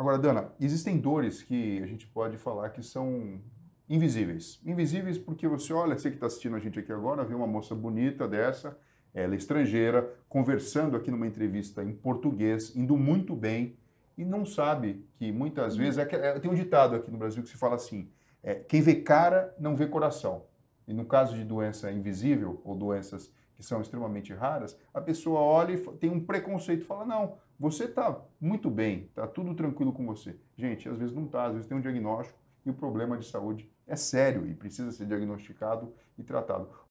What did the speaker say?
Agora, Dana, existem dores que a gente pode falar que são invisíveis. Invisíveis porque você olha, você que está assistindo a gente aqui agora, vê uma moça bonita dessa, ela é estrangeira, conversando aqui numa entrevista em português, indo muito bem, e não sabe que muitas vezes. É, é, tem um ditado aqui no Brasil que se fala assim: é, quem vê cara não vê coração. E no caso de doença invisível ou doenças que são extremamente raras, a pessoa olha e tem um preconceito e fala: não, você está muito bem, está tudo tranquilo com você. Gente, às vezes não está, às vezes tem um diagnóstico e o problema de saúde é sério e precisa ser diagnosticado e tratado.